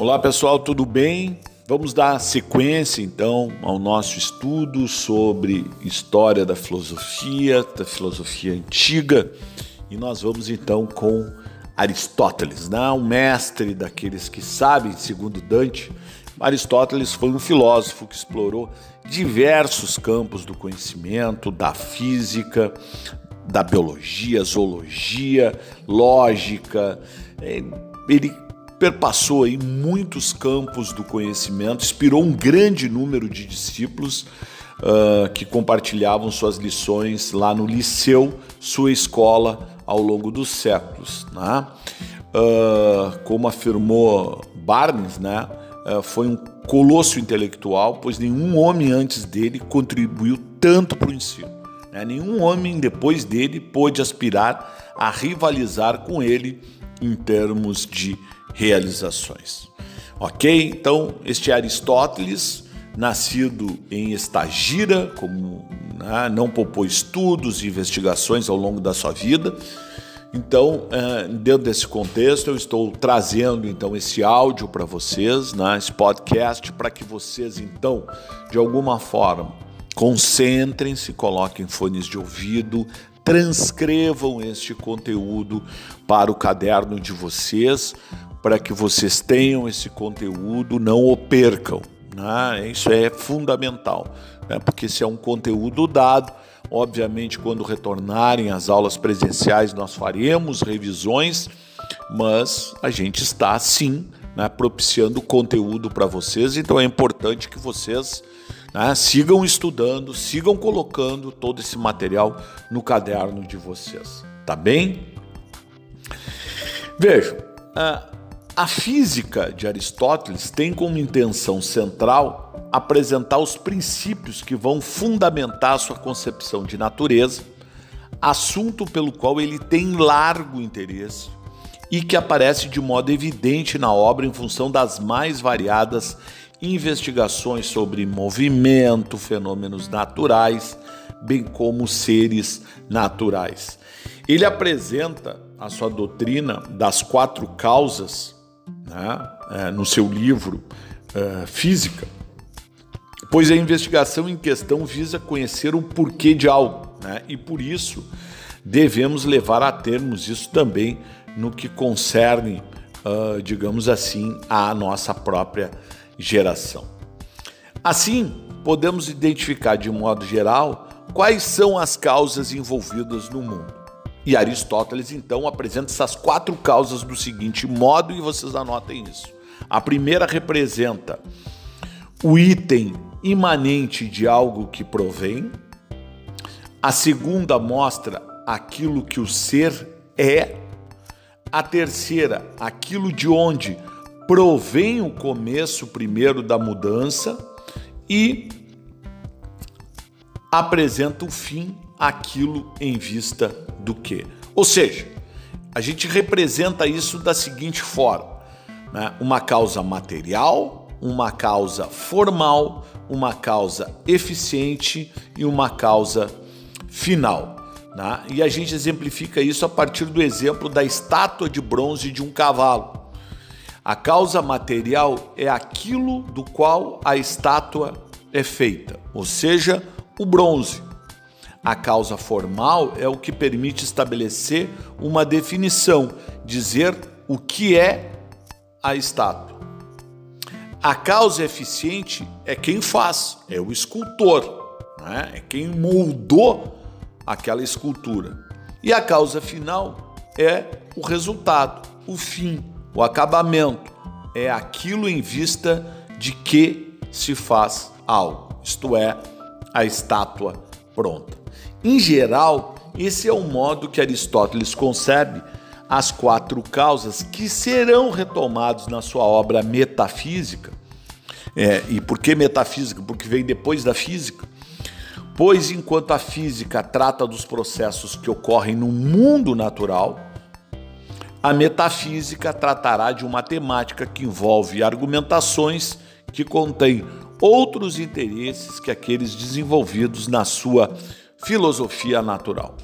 Olá pessoal, tudo bem? Vamos dar sequência então ao nosso estudo sobre história da filosofia, da filosofia antiga, e nós vamos então com Aristóteles, né? um mestre daqueles que sabem, segundo Dante. Aristóteles foi um filósofo que explorou diversos campos do conhecimento, da física, da biologia, zoologia, lógica. Ele perpassou aí muitos campos do conhecimento, inspirou um grande número de discípulos uh, que compartilhavam suas lições lá no liceu, sua escola ao longo dos séculos. Né? Uh, como afirmou Barnes, né, uh, foi um colosso intelectual, pois nenhum homem antes dele contribuiu tanto para o ensino. Né? Nenhum homem depois dele pôde aspirar a rivalizar com ele em termos de realizações. Ok? Então, este Aristóteles, nascido em Estagira, como né, não poupou estudos e investigações ao longo da sua vida. Então, eh, dentro desse contexto, eu estou trazendo então esse áudio para vocês, né, esse podcast, para que vocês então, de alguma forma, concentrem-se, coloquem fones de ouvido, transcrevam este conteúdo para o caderno de vocês, para que vocês tenham esse conteúdo, não o percam. Né? Isso é fundamental, né? porque se é um conteúdo dado, obviamente, quando retornarem às aulas presenciais, nós faremos revisões, mas a gente está sim né, propiciando conteúdo para vocês, então é importante que vocês né, sigam estudando, sigam colocando todo esse material no caderno de vocês, tá bem? Vejam, uh, a física de Aristóteles tem como intenção central apresentar os princípios que vão fundamentar sua concepção de natureza, assunto pelo qual ele tem largo interesse e que aparece de modo evidente na obra em função das mais variadas investigações sobre movimento, fenômenos naturais, bem como seres naturais. Ele apresenta a sua doutrina das quatro causas né, é, no seu livro é, Física, pois a investigação em questão visa conhecer o porquê de algo, né, e por isso devemos levar a termos isso também no que concerne, uh, digamos assim, à nossa própria geração. Assim, podemos identificar de modo geral quais são as causas envolvidas no mundo. E Aristóteles então apresenta essas quatro causas do seguinte modo e vocês anotem isso. A primeira representa o item imanente de algo que provém. A segunda mostra aquilo que o ser é. A terceira, aquilo de onde provém o começo primeiro da mudança e apresenta o fim aquilo em vista do que. Ou seja, a gente representa isso da seguinte forma: né? uma causa material, uma causa formal, uma causa eficiente e uma causa final. Né? E a gente exemplifica isso a partir do exemplo da estátua de bronze de um cavalo. A causa material é aquilo do qual a estátua é feita, ou seja, o bronze. A causa formal é o que permite estabelecer uma definição, dizer o que é a estátua. A causa eficiente é quem faz, é o escultor, né? é quem moldou aquela escultura. E a causa final é o resultado, o fim, o acabamento, é aquilo em vista de que se faz algo, isto é, a estátua pronta. Em geral, esse é o modo que Aristóteles concebe as quatro causas que serão retomados na sua obra Metafísica. É, e por que metafísica? Porque vem depois da física. Pois enquanto a física trata dos processos que ocorrem no mundo natural, a metafísica tratará de uma temática que envolve argumentações que contêm outros interesses que aqueles desenvolvidos na sua filosofia natural.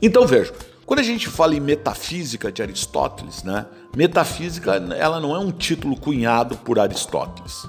Então veja, Quando a gente fala em metafísica de Aristóteles, né? Metafísica, ela não é um título cunhado por Aristóteles.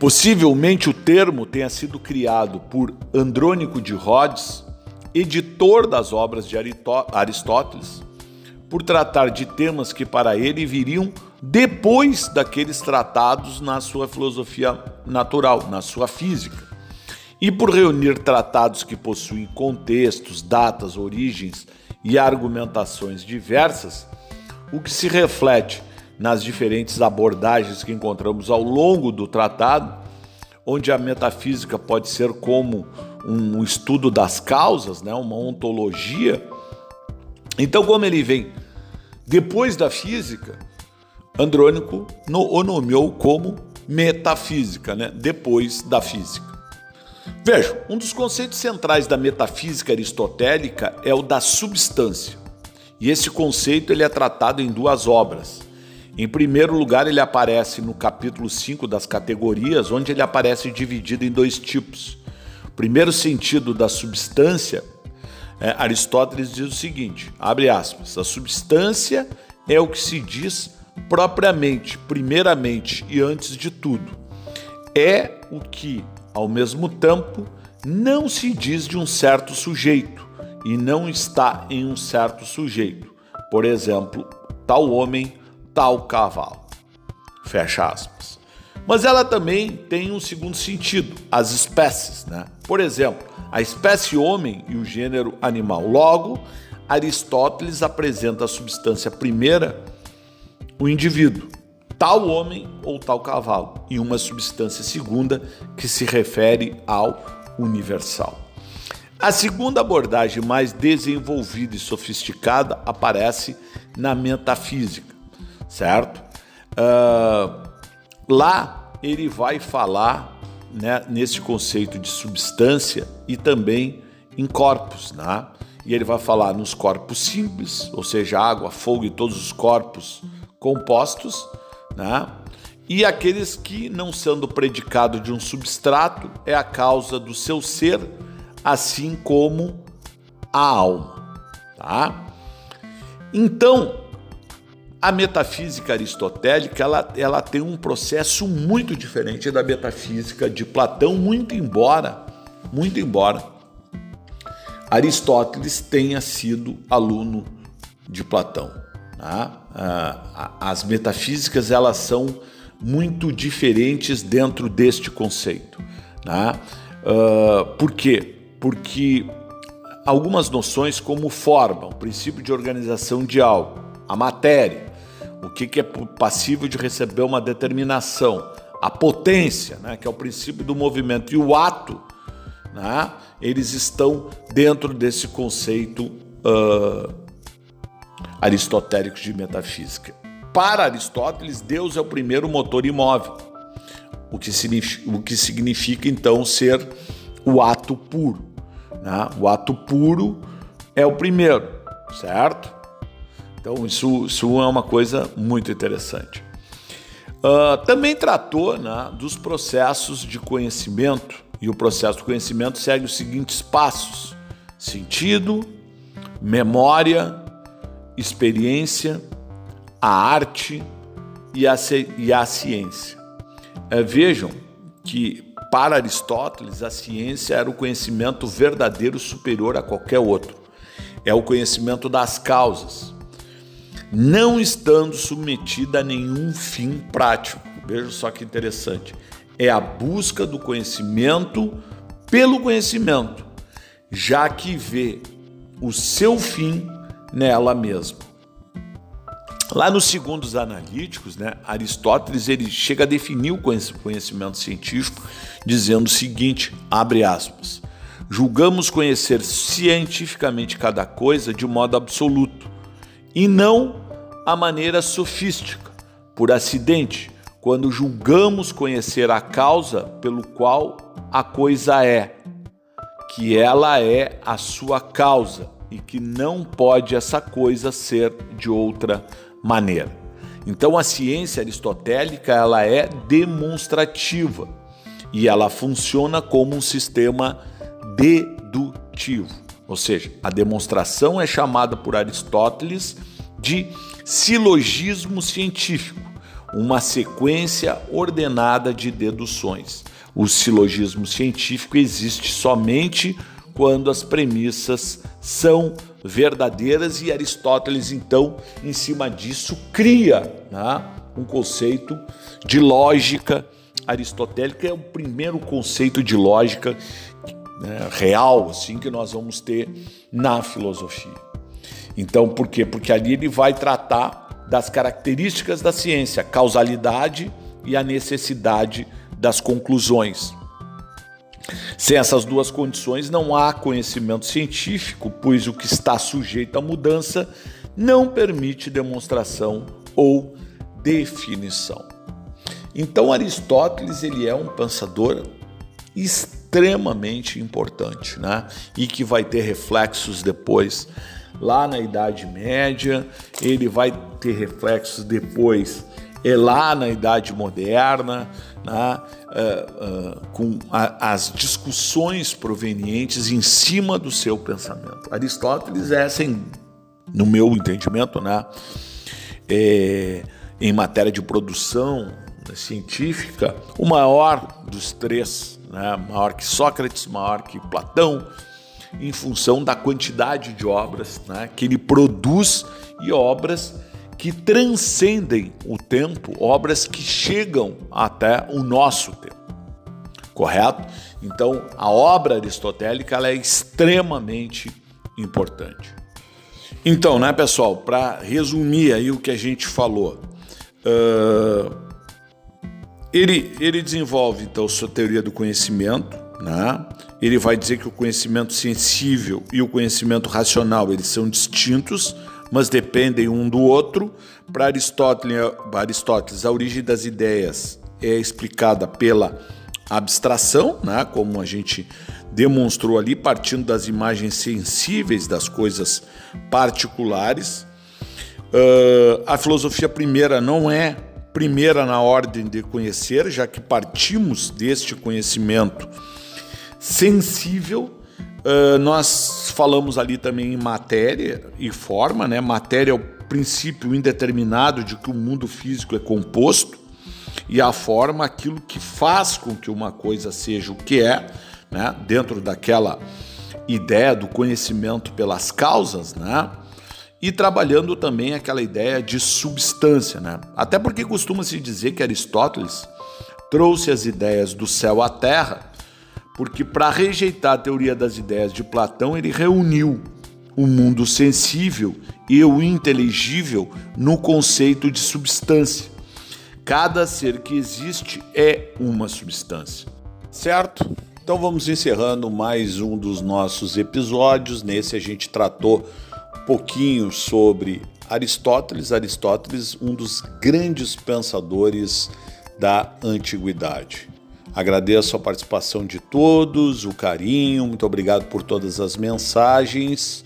Possivelmente o termo tenha sido criado por Andrônico de Rhodes, editor das obras de Aristóteles, por tratar de temas que para ele viriam depois daqueles tratados na sua filosofia natural, na sua física. E por reunir tratados que possuem contextos, datas, origens e argumentações diversas, o que se reflete nas diferentes abordagens que encontramos ao longo do tratado, onde a metafísica pode ser como um estudo das causas, né, uma ontologia. Então, como ele vem depois da física, Andrônico o nomeou como metafísica, né, depois da física. Veja, um dos conceitos centrais da metafísica aristotélica é o da substância. E esse conceito ele é tratado em duas obras. Em primeiro lugar, ele aparece no capítulo 5 das categorias, onde ele aparece dividido em dois tipos. O primeiro sentido da substância, é, Aristóteles diz o seguinte: abre aspas, a substância é o que se diz propriamente, primeiramente e antes de tudo. É o que, ao mesmo tempo, não se diz de um certo sujeito e não está em um certo sujeito. Por exemplo, tal homem tal cavalo. Fecha aspas. Mas ela também tem um segundo sentido, as espécies, né? Por exemplo, a espécie homem e o gênero animal. Logo, Aristóteles apresenta a substância primeira, o indivíduo, tal homem ou tal cavalo, e uma substância segunda que se refere ao universal. A segunda abordagem, mais desenvolvida e sofisticada, aparece na metafísica certo? Uh, lá ele vai falar né, nesse conceito de substância e também em corpos, né? E ele vai falar nos corpos simples, ou seja, água, fogo e todos os corpos compostos, né? E aqueles que, não sendo predicado de um substrato, é a causa do seu ser, assim como a alma, tá? Então, a metafísica aristotélica ela, ela tem um processo muito diferente da metafísica de Platão, muito embora, muito embora Aristóteles tenha sido aluno de Platão. Tá? As metafísicas elas são muito diferentes dentro deste conceito. Tá? Por quê? Porque algumas noções como forma, o princípio de organização de algo, a matéria, o que, que é passível de receber uma determinação, a potência, né, que é o princípio do movimento, e o ato, né, eles estão dentro desse conceito uh, aristotélico de metafísica. Para Aristóteles, Deus é o primeiro motor imóvel, o que significa, o que significa então ser o ato puro. Né? O ato puro é o primeiro, certo? Então, isso, isso é uma coisa muito interessante. Uh, também tratou né, dos processos de conhecimento, e o processo de conhecimento segue os seguintes passos: sentido, memória, experiência, a arte e a, e a ciência. Uh, vejam que, para Aristóteles, a ciência era o conhecimento verdadeiro superior a qualquer outro. É o conhecimento das causas não estando submetida a nenhum fim prático. Veja só que interessante. É a busca do conhecimento pelo conhecimento, já que vê o seu fim nela mesma. Lá nos segundos analíticos, né, Aristóteles ele chega a definir o conhecimento científico dizendo o seguinte, abre aspas, julgamos conhecer cientificamente cada coisa de modo absoluto, e não a maneira sofística, por acidente, quando julgamos conhecer a causa pelo qual a coisa é, que ela é a sua causa e que não pode essa coisa ser de outra maneira. Então a ciência aristotélica ela é demonstrativa e ela funciona como um sistema dedutivo. Ou seja, a demonstração é chamada por Aristóteles de silogismo científico, uma sequência ordenada de deduções. O silogismo científico existe somente quando as premissas são verdadeiras e Aristóteles, então, em cima disso, cria né, um conceito de lógica aristotélica, é o primeiro conceito de lógica né, real assim que nós vamos ter na filosofia. Então, por quê? Porque ali ele vai tratar das características da ciência, causalidade e a necessidade das conclusões. Sem essas duas condições, não há conhecimento científico, pois o que está sujeito à mudança não permite demonstração ou definição. Então Aristóteles ele é um pensador extremamente importante, né? E que vai ter reflexos depois lá na Idade Média, ele vai ter reflexos depois é lá na Idade Moderna, né? uh, uh, com a, as discussões provenientes em cima do seu pensamento. Aristóteles é, assim, no meu entendimento, né? É, em matéria de produção científica, o maior dos três, né? maior que Sócrates, maior que Platão, em função da quantidade de obras né? que ele produz e obras que transcendem o tempo, obras que chegam até o nosso tempo. Correto? Então, a obra aristotélica é extremamente importante. Então, né, pessoal, para resumir aí o que a gente falou, uh, ele, ele desenvolve então sua teoria do conhecimento, né? Ele vai dizer que o conhecimento sensível e o conhecimento racional eles são distintos, mas dependem um do outro. Para Aristóteles, a origem das ideias é explicada pela abstração, né, como a gente demonstrou ali, partindo das imagens sensíveis das coisas particulares. Uh, a filosofia primeira não é primeira na ordem de conhecer, já que partimos deste conhecimento sensível Uh, nós falamos ali também em matéria e forma, né? Matéria é o princípio indeterminado de que o mundo físico é composto e a forma aquilo que faz com que uma coisa seja o que é, né? Dentro daquela ideia do conhecimento pelas causas, né? E trabalhando também aquela ideia de substância, né? Até porque costuma se dizer que Aristóteles trouxe as ideias do céu à terra porque para rejeitar a teoria das ideias de Platão, ele reuniu o mundo sensível e o inteligível no conceito de substância. Cada ser que existe é uma substância. Certo? Então vamos encerrando mais um dos nossos episódios. Nesse a gente tratou um pouquinho sobre Aristóteles. Aristóteles, um dos grandes pensadores da antiguidade. Agradeço a participação de todos, o carinho, muito obrigado por todas as mensagens.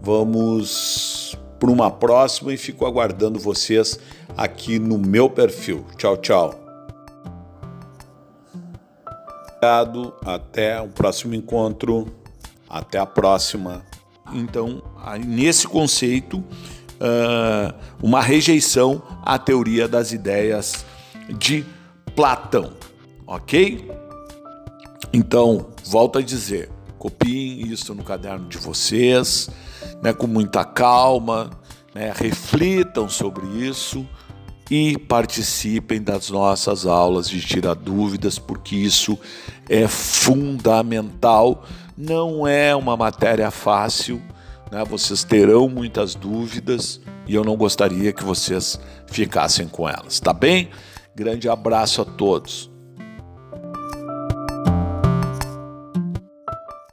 Vamos para uma próxima e fico aguardando vocês aqui no meu perfil. Tchau, tchau. Obrigado, até o próximo encontro, até a próxima. Então, nesse conceito, uma rejeição à teoria das ideias de Platão ok? Então, volto a dizer, copiem isso no caderno de vocês, né, com muita calma, né, reflitam sobre isso e participem das nossas aulas de tirar dúvidas, porque isso é fundamental. Não é uma matéria fácil, né? vocês terão muitas dúvidas e eu não gostaria que vocês ficassem com elas, tá bem? Grande abraço a todos.